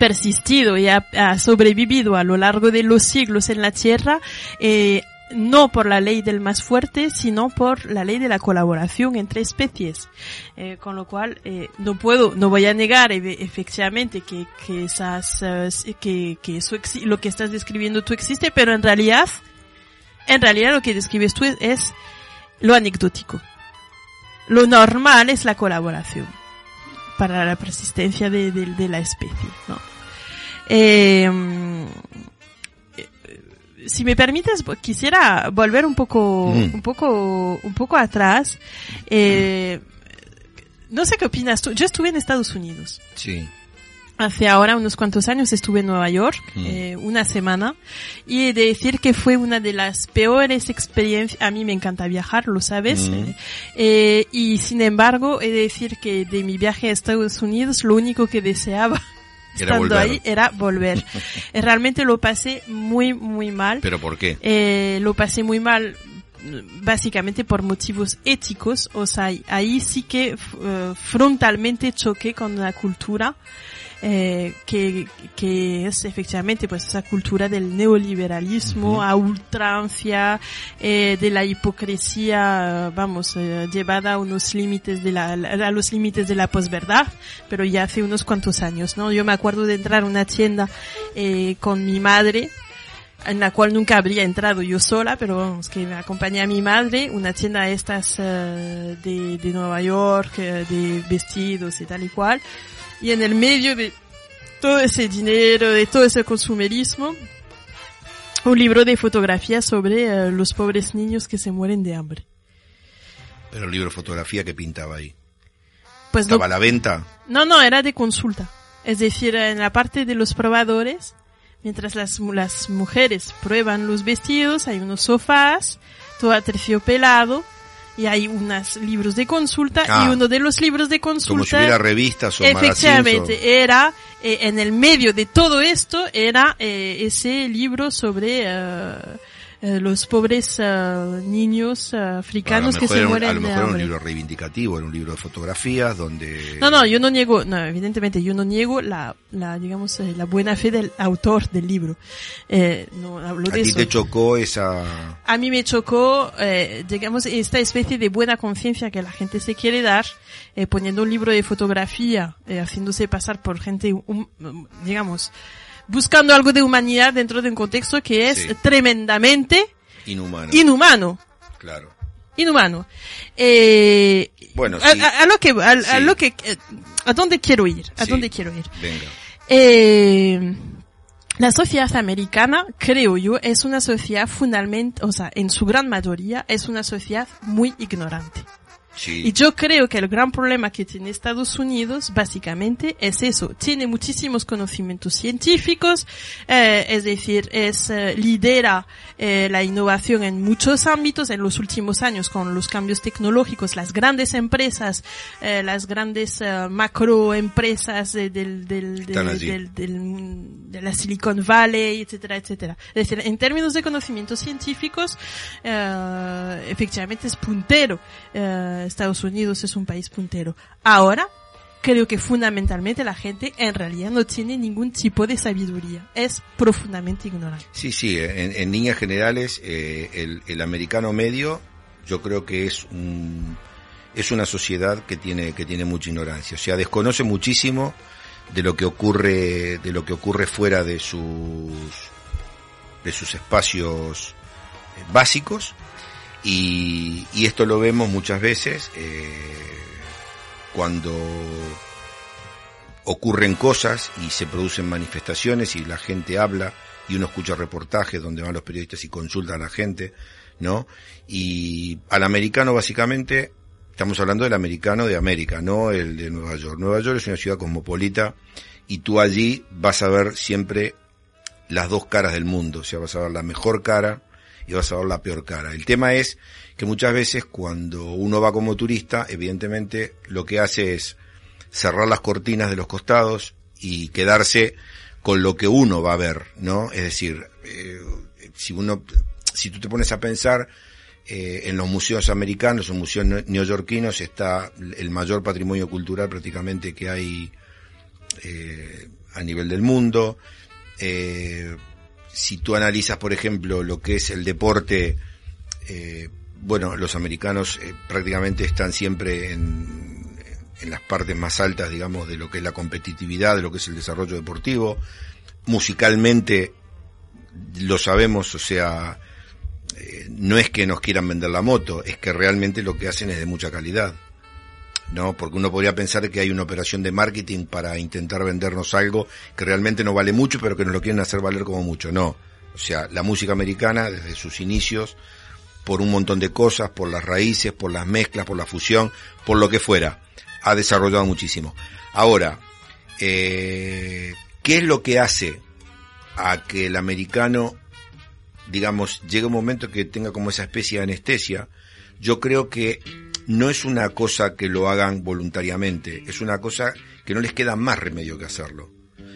F: persistido y ha, ha sobrevivido a lo largo de los siglos en la Tierra, eh, no por la ley del más fuerte, sino por la ley de la colaboración entre especies. Eh, con lo cual, eh, no puedo, no voy a negar efectivamente que, que esas, eh, que, que eso lo que estás describiendo tú existe, pero en realidad, en realidad lo que describes tú es, es lo anecdótico. Lo normal es la colaboración para la persistencia de, de- de la especie, ¿no? Eh, si me permites, quisiera volver un poco,
E: Mm.
F: un poco, un poco atrás. Eh, no sé qué opinas tú. Yo estuve en Estados Unidos.
E: Sí.
F: Hace ahora unos cuantos años estuve en Nueva York,
E: Mm.
F: eh, una semana, y he de decir que fue una de las peores experiencias, a mí me encanta viajar, lo sabes,
E: Mm.
F: eh, y sin embargo he de decir que de mi viaje a Estados Unidos lo único que deseaba estando ahí era volver. Eh, Realmente lo pasé muy, muy mal.
E: ¿Pero por qué?
F: Eh, lo pasé muy mal básicamente por motivos éticos, o sea, ahí sí que eh, frontalmente choqué con la cultura eh, que, que es efectivamente pues esa cultura del neoliberalismo a ultrancia, eh, de la hipocresía, vamos, eh, llevada a unos límites de la, a los límites de la posverdad, pero ya hace unos cuantos años, ¿no? Yo me acuerdo de entrar a una tienda eh, con mi madre, en la cual nunca habría entrado yo sola, pero vamos, que me acompañé a mi madre, una tienda de estas eh, de, de Nueva York, eh, de vestidos y tal y cual, y en el medio de todo ese dinero, de todo ese consumerismo, un libro de fotografías sobre eh, los pobres niños que se mueren de hambre.
E: Pero el libro de fotografía que pintaba ahí.
F: Pues no,
E: ¿Estaba a la venta?
F: no, no, era de consulta. Es decir, en la parte de los probadores, mientras las, las mujeres prueban los vestidos, hay unos sofás, todo aterciopelado, y hay unos libros de consulta,
E: Ah.
F: y uno de los libros de consulta...
E: Como si hubiera revistas o
F: Efectivamente, era eh, en el medio de todo esto era eh, ese libro sobre eh, eh, los pobres eh, niños
E: lo
F: africanos que se
E: era
F: mueren
E: a lo
F: de
E: mejor era un libro reivindicativo, era un libro de fotografías donde...
F: No, no, yo no niego, no, evidentemente yo no niego la, la digamos, eh, la buena fe del autor del libro. Eh, no hablo
E: A
F: de
E: ti
F: eso.
E: te chocó esa...
F: A mí me chocó, eh, digamos, esta especie de buena conciencia que la gente se quiere dar, eh, poniendo un libro de fotografía, eh, haciéndose pasar por gente, hum- digamos, buscando algo de humanidad dentro de un contexto que es
E: Sí.
F: tremendamente
E: Inhumano.
F: inhumano.
E: claro.
F: Inhumano. Eh,
E: Bueno,
F: a,
E: sí.
F: a- a lo que, a, a
E: Sí.
F: lo que, eh, a dónde quiero ir, a dónde quiero ir.
E: Venga.
F: Eh, la sociedad americana, creo yo, es una sociedad fundamental, o sea, en su gran mayoría, es una sociedad muy ignorante.
E: Sí.
F: Y yo creo que el gran problema que tiene Estados Unidos básicamente es eso. Tiene muchísimos conocimientos científicos, eh, es decir, es eh, lidera eh, la innovación en muchos ámbitos en los últimos años con los cambios tecnológicos, las grandes empresas, las grandes macroempresas de, del, del, del-
E: allí.
F: del- del- de la Silicon Valley, etcétera, etcétera. Es decir, en términos de conocimientos científicos, efectivamente es puntero. Eh, Estados Unidos es un país puntero. Ahora, creo que fundamentalmente la gente en realidad no tiene ningún tipo de sabiduría. Es profundamente ignorante.
E: Sí, sí, en, en líneas generales, eh, el, el americano medio, yo creo que es un, es una sociedad que tiene, que tiene mucha ignorancia. O sea, desconoce muchísimo de lo que ocurre, de lo que ocurre fuera de sus, de sus espacios eh, básicos. Y, y esto lo vemos muchas veces, eh, cuando ocurren cosas y se producen manifestaciones y la gente habla y uno escucha reportajes donde van los periodistas y consultan a la gente, ¿no? Y al americano básicamente, estamos hablando del americano de América, no el de Nueva York. Nueva York es una ciudad cosmopolita y tú allí vas a ver siempre las dos caras del mundo, o sea, vas a ver la mejor cara y vas a ver la peor cara. El tema es que muchas veces cuando uno va como turista, evidentemente lo que hace es cerrar las cortinas de los costados y quedarse con lo que uno va a ver, ¿no? Es decir, eh, si uno, si tú te pones a pensar eh, en los museos americanos o museos neo- neoyorquinos está el mayor patrimonio cultural prácticamente que hay eh, a nivel del mundo. Si tú analizas, por ejemplo, lo que es el deporte, eh, bueno, los americanos eh, prácticamente están siempre en, en las partes más altas, digamos, de lo que es la competitividad, de lo que es el desarrollo deportivo. Musicalmente, lo sabemos, o sea, eh, no es que nos quieran vender la moto, es que realmente lo que hacen es de mucha calidad. ¿No? Porque uno podría pensar que hay una operación de marketing para intentar vendernos algo que realmente no vale mucho, pero que nos lo quieren hacer valer como mucho. No. O sea, la música americana, desde sus inicios, por un montón de cosas, por las raíces, por las mezclas, por la fusión, por lo que fuera, ha desarrollado muchísimo. Ahora, eh, ¿qué es lo que hace a que el americano, digamos, llegue un momento que tenga como esa especie de anestesia? Yo creo que no es una cosa que lo hagan voluntariamente, es una cosa que no les queda más remedio que hacerlo.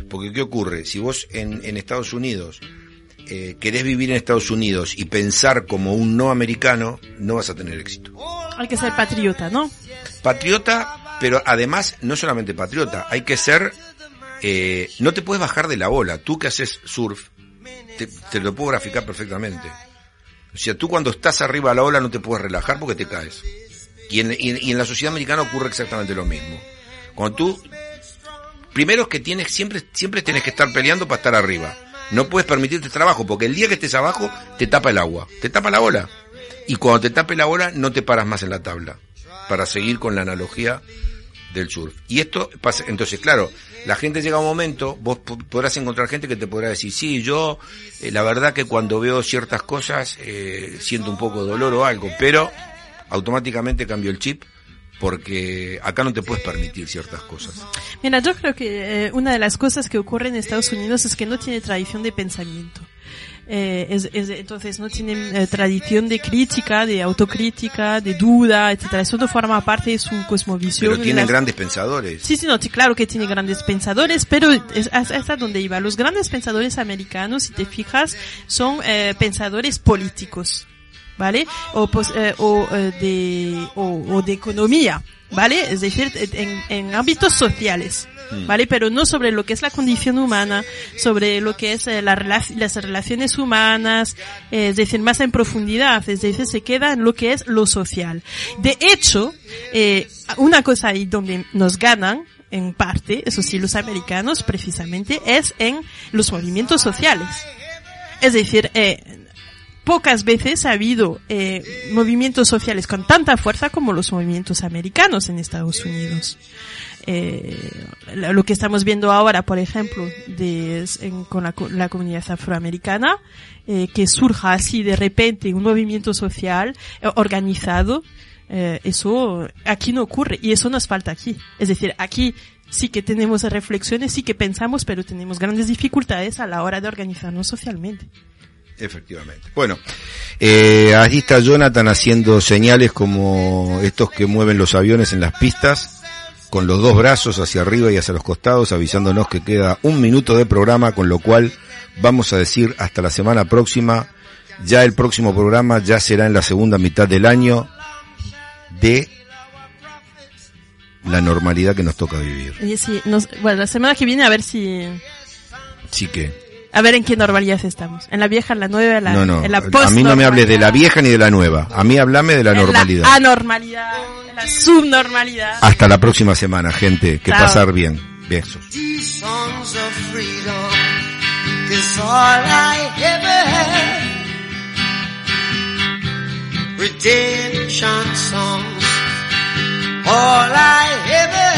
E: Porque ¿qué ocurre? Si vos en, en Estados Unidos eh, querés vivir en Estados Unidos y pensar como un no americano, no vas a tener éxito.
F: Hay que ser patriota, ¿no?
E: Patriota, pero además no solamente patriota, hay que ser, eh, no te puedes bajar de la ola. Tú que haces surf, te, te lo puedo graficar perfectamente. O sea, tú cuando estás arriba de la ola no te puedes relajar porque te caes. Y en, y- en la sociedad americana ocurre exactamente lo mismo. Cuando tú, primero es que tienes, siempre, siempre tienes que estar peleando para estar arriba. No puedes permitirte trabajo porque el día que estés abajo te tapa el agua, te tapa la ola. Y cuando te tape la ola no te paras más en la tabla. Para seguir con la analogía del surf. Y esto pasa, entonces claro, la gente llega a un momento, vos po- podrás encontrar gente que te podrá decir, sí, yo, eh, la verdad que cuando veo ciertas cosas, eh, siento un poco de dolor o algo, pero automáticamente cambio el chip porque acá no te puedes permitir ciertas cosas.
F: Mira, yo creo que eh, una de las cosas que ocurre en Estados Unidos es que no tiene tradición de pensamiento. Eh, es, es- entonces no tienen eh, tradición de crítica, de autocrítica, de duda, etcétera. Eso no forma parte de su cosmovisión.
E: Pero tienen
F: las-
E: grandes pensadores.
F: Sí, sí, no, sí, claro que tiene grandes pensadores, pero es hasta hasta donde iba. Los grandes pensadores americanos, si te fijas, son eh, pensadores políticos, ¿vale? O, pos- eh, o, eh, de, o, o de economía, ¿vale? Es decir, en, en ámbitos sociales. ¿Vale? Pero no sobre lo que es la condición humana, sobre lo que es eh, la las relaciones humanas, eh, es decir, más en profundidad, es decir, se queda en lo que es lo social. De hecho, eh, una cosa ahí donde nos ganan, en parte, eso sí, los americanos precisamente, es en los movimientos sociales. Es decir, eh, pocas veces ha habido eh, movimientos sociales con tanta fuerza como los movimientos americanos en Estados Unidos. Eh, lo que estamos viendo ahora, por ejemplo, de, con la, co- la comunidad afroamericana, eh, que surja así de repente un movimiento social eh, organizado, Eh, eso aquí no ocurre y eso nos falta aquí. Es decir, aquí sí que tenemos reflexiones, sí que pensamos, pero tenemos grandes dificultades a la hora de organizarnos socialmente.
E: Efectivamente. Bueno, eh, ahí está Jonathan haciendo señales como estos que mueven los aviones en las pistas, con los dos brazos hacia arriba y hacia los costados, avisándonos que queda un minuto de programa, con lo cual vamos a decir hasta la semana próxima. Ya el próximo programa ya será en la segunda mitad del año de la normalidad que nos toca vivir.
F: Y sí, nos- bueno, la semana que viene a ver si,
E: Así que,
F: a ver en qué normalidad estamos. En la vieja, en la nueva, en la,
E: no, no,
F: en la
E: a mí no me hables de la vieja ni de la nueva. A mí hablame de la
F: en
E: normalidad.
F: la anormalidad, en la subnormalidad.
E: Hasta la próxima semana, gente. Que
F: Chao.
E: pasar bien. Besos.
D: These songs of freedom is all I ever had. Redemption songs, all I ever